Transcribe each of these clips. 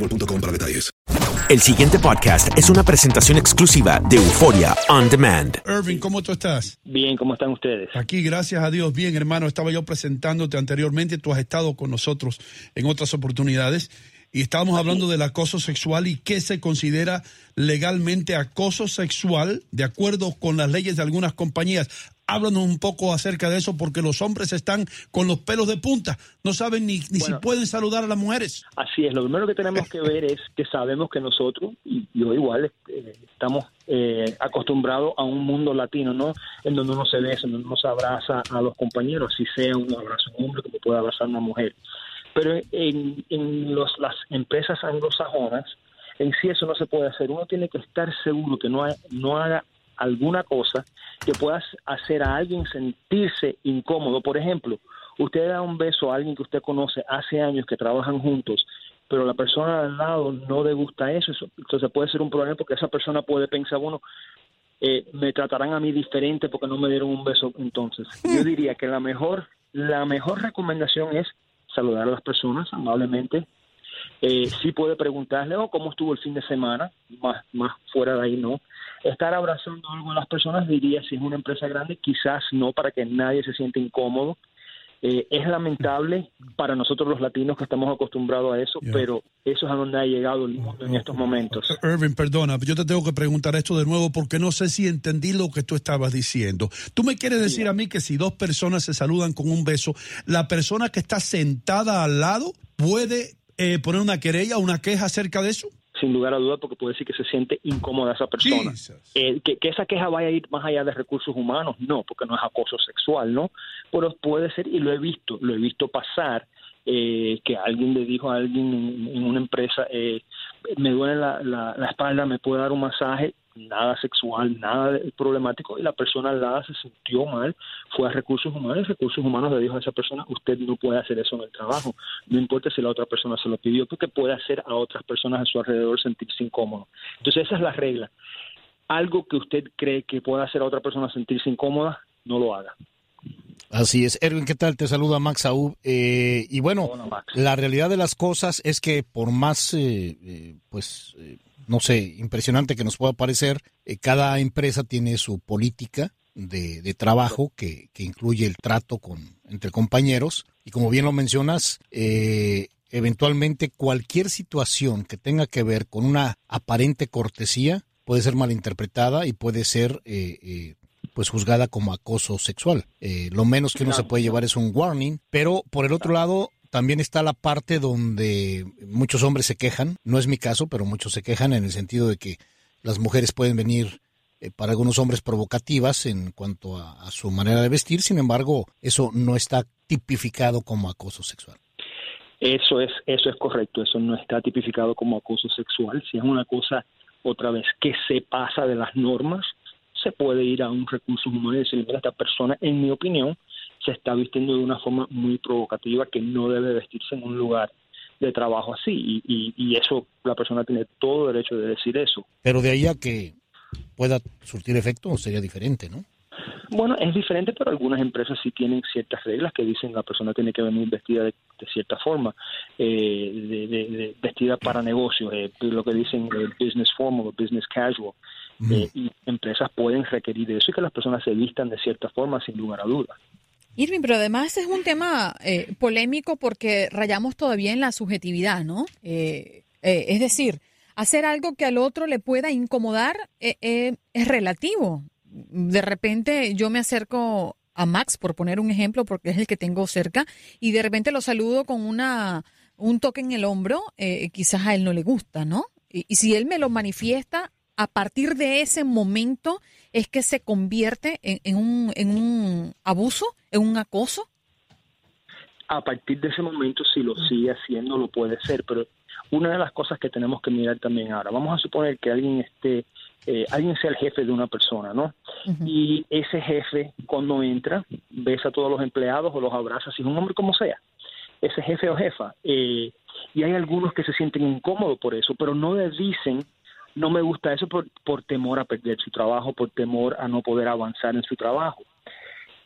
boostmobile.com para detalles. El siguiente podcast es una presentación exclusiva de Euforia On Demand. Irving, ¿cómo tú estás? Bien, ¿cómo están ustedes? Aquí, gracias a Dios, bien, hermano. Estaba yo presentándote anteriormente. Tú has estado con nosotros en otras oportunidades y estábamos hablando del acoso sexual y qué se considera legalmente acoso sexual de acuerdo con las leyes de algunas compañías. Háblanos un poco acerca de eso porque los hombres están con los pelos de punta, no saben ni, ni si pueden saludar a las mujeres. Así es, lo primero que tenemos que ver es que sabemos que nosotros, y yo igual, eh, estamos eh, acostumbrados a un mundo latino, ¿no? En donde uno se besa, en donde uno se abraza a los compañeros, si sea un abrazo a un hombre como puede abrazar una mujer. Pero en, en los, las empresas anglosajonas, en sí eso no se puede hacer. Uno tiene que estar seguro que no, ha- no haga alguna cosa que pueda hacer a alguien sentirse incómodo. Por ejemplo, usted da un beso a alguien que usted conoce hace años que trabajan juntos, pero la persona al lado no le gusta eso, entonces puede ser un problema porque esa persona puede pensar, bueno, eh, me tratarán a mí diferente porque no me dieron un beso entonces. Yo diría que la mejor, la mejor recomendación es saludar a las personas amablemente. Eh, sí puede preguntarle, oh, ¿cómo estuvo el fin de semana? Más, más fuera de ahí, no. Estar abrazando algo a las personas, diría, si es una empresa grande, quizás no, para que nadie se sienta incómodo. Eh, es lamentable para nosotros los latinos que estamos acostumbrados a eso, Yeah. pero eso es a donde ha llegado el mundo en estos momentos. Irving, perdona, yo te tengo que preguntar esto de nuevo porque no sé si entendí lo que tú estabas diciendo. Tú me quieres decir a mí que si dos personas se saludan con un beso, la persona que está sentada al lado puede eh, poner una querella, una queja acerca de eso? Sin lugar a duda, porque puede decir que se siente incómoda esa persona. Eh, que, que esa queja vaya a ir más allá de recursos humanos, no, porque no es acoso sexual, ¿no? Pero puede ser, y lo he visto, lo he visto pasar, eh, que alguien le dijo a alguien en, en una empresa, eh, me duele la, la, la espalda, me puede dar un masaje, nada sexual, nada problemático, y la persona al lado se sintió mal, fue a recursos humanos, y recursos humanos le dijo a esa persona, usted no puede hacer eso en el trabajo, no importa si la otra persona se lo pidió, porque puede hacer a otras personas a su alrededor sentirse incómodo. Entonces esa es la regla. Algo que usted cree que puede hacer a otra persona sentirse incómoda, no lo haga. Así es. Erwin, ¿qué tal? Te saluda Max Aub. Eh, y bueno, Hola, la realidad de las cosas es que por más, eh, eh, pues, no sé, impresionante que nos pueda parecer, eh, cada empresa tiene su política de, de trabajo que, que incluye el trato con entre compañeros. Y como bien lo mencionas, eh, eventualmente cualquier situación que tenga que ver con una aparente cortesía puede ser malinterpretada y puede ser eh, eh, pues juzgada como acoso sexual. Eh, lo menos que uno se puede llevar es un warning, pero por el otro lado también está la parte donde muchos hombres se quejan, no es mi caso, pero muchos se quejan en el sentido de que las mujeres pueden venir eh, para algunos hombres provocativas en cuanto a, su manera de vestir, sin embargo, eso no está tipificado como acoso sexual. Eso es, eso es correcto, eso no está tipificado como acoso sexual. Si es una cosa, otra vez, que se pasa de las normas, se puede ir a un recurso humano y decir, mira, esta persona, en mi opinión, se está vistiendo de una forma muy provocativa que no debe vestirse en un lugar de trabajo así. Y, y, y eso, la persona tiene todo derecho de decir eso. Pero de ahí a que pueda surtir efecto sería diferente, ¿no? Bueno, es diferente, pero algunas empresas sí tienen ciertas reglas que dicen la persona tiene que venir vestida de, de cierta forma, eh, de, de, de, vestida para negocios, eh, lo que dicen eh, business formal o business casual. Eh, y empresas pueden requerir eso y que las personas se vistan de cierta forma, sin lugar a dudas. Irving, pero además es un tema eh, polémico porque rayamos todavía en la subjetividad, ¿no? Eh, eh, es decir, hacer algo que al otro le pueda incomodar es relativo. De repente yo me acerco a Max, por poner un ejemplo, porque es el que tengo cerca, y de repente lo saludo con una un toque en el hombro, quizás a él no le gusta, ¿no? Y si él me lo manifiesta, a partir de ese momento es que se convierte en, en, un, en un abuso, en un acoso. A partir de ese momento, si lo sigue haciendo, lo puede ser, pero una de las cosas que tenemos que mirar también ahora, vamos a suponer que alguien esté, eh, alguien sea el jefe de una persona, ¿no? Y ese jefe, cuando entra, besa a todos los empleados o los abraza, si es un hombre como sea, ese jefe o jefa, eh, y hay algunos que se sienten incómodos por eso, pero no le dicen no me gusta eso por, por temor a perder su trabajo, por temor a no poder avanzar en su trabajo.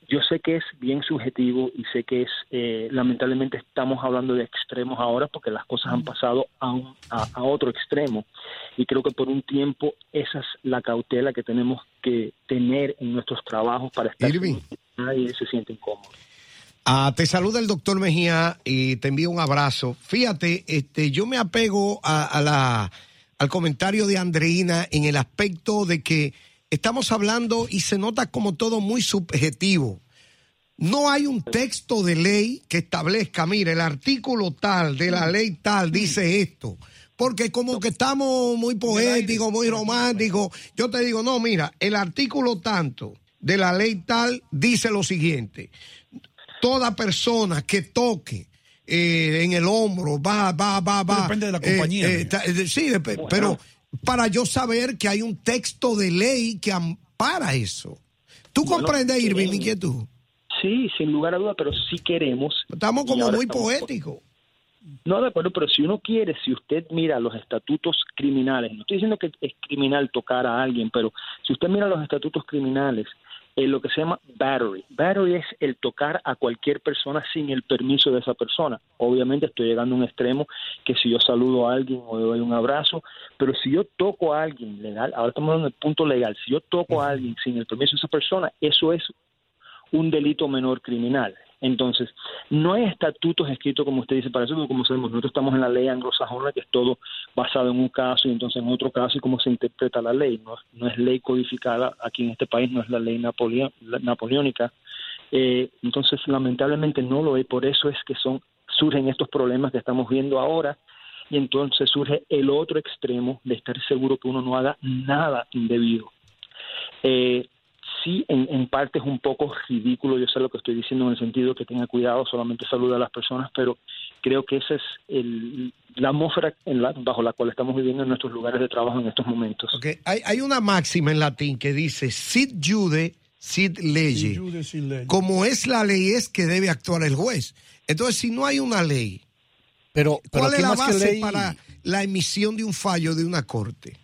Yo sé que es bien subjetivo y sé que es, eh, lamentablemente estamos hablando de extremos ahora porque las cosas han pasado a, un, a, a, otro extremo y creo que por un tiempo esa es la cautela que tenemos que tener en nuestros trabajos para estar Irving. nadie se siente incómodo. Ah, te saluda el doctor Mejía y te envío un abrazo. Fíjate, este, yo me apego a, a la al comentario de Andreina en el aspecto de que estamos hablando y se nota como todo muy subjetivo. No hay un texto de ley que establezca, mire, el artículo tal de la ley tal dice esto. Porque como que estamos muy poéticos, muy románticos. Yo te digo, no, mira, el artículo tanto de la ley tal dice lo siguiente. Toda persona que toque eh, en el hombro, va, va, va, va. Depende de la compañía. Eh, eh, sí, pero para yo saber que hay un texto de ley que ampara eso. ¿Tú bueno, comprendes, Irving, mi inquietud? Sí, sin lugar a duda, pero sí queremos. Estamos como muy poéticos. No, de acuerdo, pero si uno quiere, si usted mira los estatutos criminales, no estoy diciendo que es criminal tocar a alguien, pero si usted mira los estatutos criminales, en lo que se llama battery. Battery es el tocar a cualquier persona sin el permiso de esa persona. Obviamente estoy llegando a un extremo que si yo saludo a alguien o le doy un abrazo, pero si yo toco a alguien legal, ahora estamos hablando del punto legal, si yo toco a alguien sin el permiso de esa persona, eso es un delito menor criminal. Entonces, no hay estatutos escritos como usted dice para eso, como sabemos, nosotros estamos en la ley anglosajona, que es todo basado en un caso y entonces en otro caso y cómo se interpreta la ley. No, no es ley codificada aquí en este país, no es la ley napoleónica. Eh, entonces, lamentablemente no lo hay, por eso es que son surgen estos problemas que estamos viendo ahora y entonces surge el otro extremo de estar seguro que uno no haga nada indebido. Eh, sí, en, en, parte es un poco ridículo, yo sé lo que estoy diciendo en el sentido que tenga cuidado, solamente saluda a las personas, pero creo que esa es el, la atmósfera en la, bajo la cual estamos viviendo en nuestros lugares de trabajo en estos momentos. Okay. Hay, hay una máxima en latín que dice, sit jude, sit leye. Como es la ley es que debe actuar el juez. Entonces, si no hay una ley, pero, pero ¿cuál es la base ley... para la emisión de un fallo de una corte?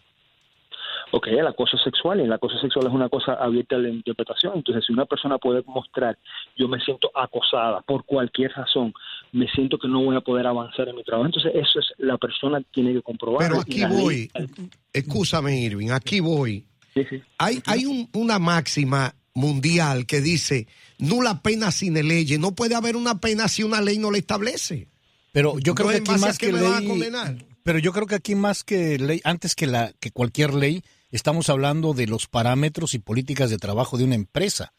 Ok, el acoso sexual, y el acoso sexual es una cosa abierta a la interpretación. Entonces, si una persona puede mostrar, yo me siento acosada por cualquier razón, me siento que no voy a poder avanzar en mi trabajo, entonces eso es la persona tiene que comprobar. Pero aquí voy, escúchame Irving, aquí voy. Sí, sí. Hay, hay un, una máxima mundial que dice, nula pena sin ley, no puede haber una pena si una ley no la establece. Pero yo creo que aquí más que, que me ley, van a condenar. pero yo creo que aquí más que ley, antes que la que cualquier ley, estamos hablando de los parámetros y políticas de trabajo de una empresa.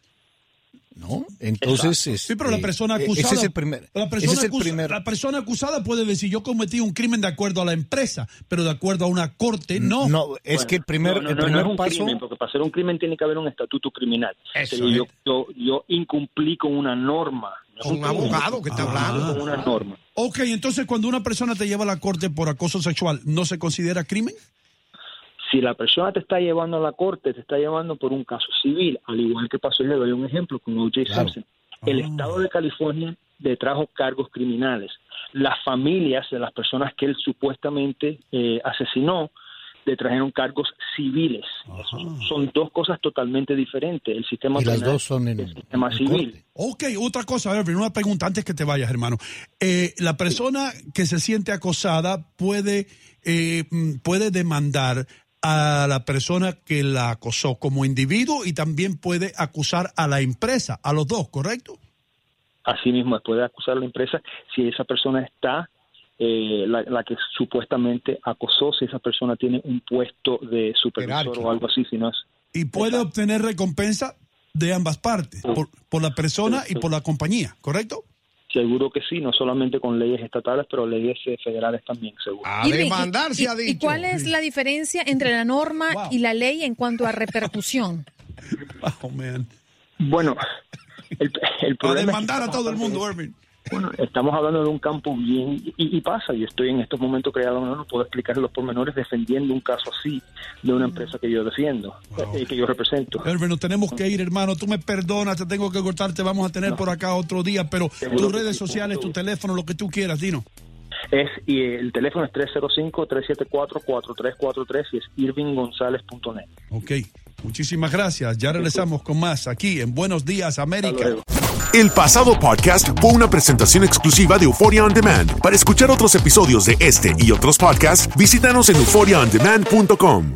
¿no? Entonces, sí, pero la este, persona e- acusada, ese es el primer, la ese persona, es el acusa- primer- la persona acusada puede decir yo cometí un crimen de acuerdo a la empresa, pero de acuerdo a una corte no. No, es que el primer, No, no, el no, no primer es un paso, crimen, porque para hacer un crimen tiene que haber un estatuto criminal. Eso Pero yo, es. yo, yo incumplí con una norma. No es Un abogado que está hablando. Con una norma. Ok, entonces cuando una persona te lleva a la corte por acoso sexual, ¿no se considera crimen? Si la persona te está llevando a la corte, te está llevando por un caso civil, al igual que pasó, le doy un ejemplo con O.J. Claro. Simpson. El estado de California le trajo cargos criminales. Las familias de las personas que él supuestamente eh, asesinó le trajeron cargos civiles. Son dos cosas totalmente diferentes. El sistema y las dos son en, el sistema en civil. corte. Ok, otra cosa, Erwin, una pregunta antes que te vayas, hermano. Eh, la persona que se siente acosada puede, eh, mm, puede demandar a la persona que la acosó como individuo y también puede acusar a la empresa, a los dos, ¿correcto? Asimismo, puede acusar a la empresa si esa persona está, eh, la, la que supuestamente acosó, si esa persona tiene un puesto de supervisor Jerárquico. o algo así, si no es Y puede obtener recompensa de ambas partes, por, por la persona y por la compañía, ¿correcto? Seguro que sí, no solamente con leyes estatales, pero leyes eh, federales también, seguro. A demandar y- se ha dicho. ¿Y cuál es la diferencia entre la norma Wow. y la ley en cuanto a repercusión? Oh, man. Bueno, el, el A problema es que demandar a todo el mundo, Erwin. Bueno, estamos hablando de un campo bien, y, y pasa, y estoy en estos momentos creado, no, no puedo explicar los pormenores defendiendo un caso así de una empresa que yo defiendo, eh, que yo represento. Erwin, nos tenemos que ir, hermano. Tú me perdonas, te tengo que cortar, te vamos a tener por acá otro día, pero Seguro tus redes sí, sociales, tu teléfono, lo que tú quieras, Dino. Es, y el teléfono es 305-374-4343 y es irvinggonzalez.net. Ok, muchísimas gracias. Ya regresamos con más aquí en Buenos Días, América. El pasado podcast fue una presentación exclusiva de Euphoria On Demand. Para escuchar otros episodios de este y otros podcasts, visítanos en euphoriaondemand.com.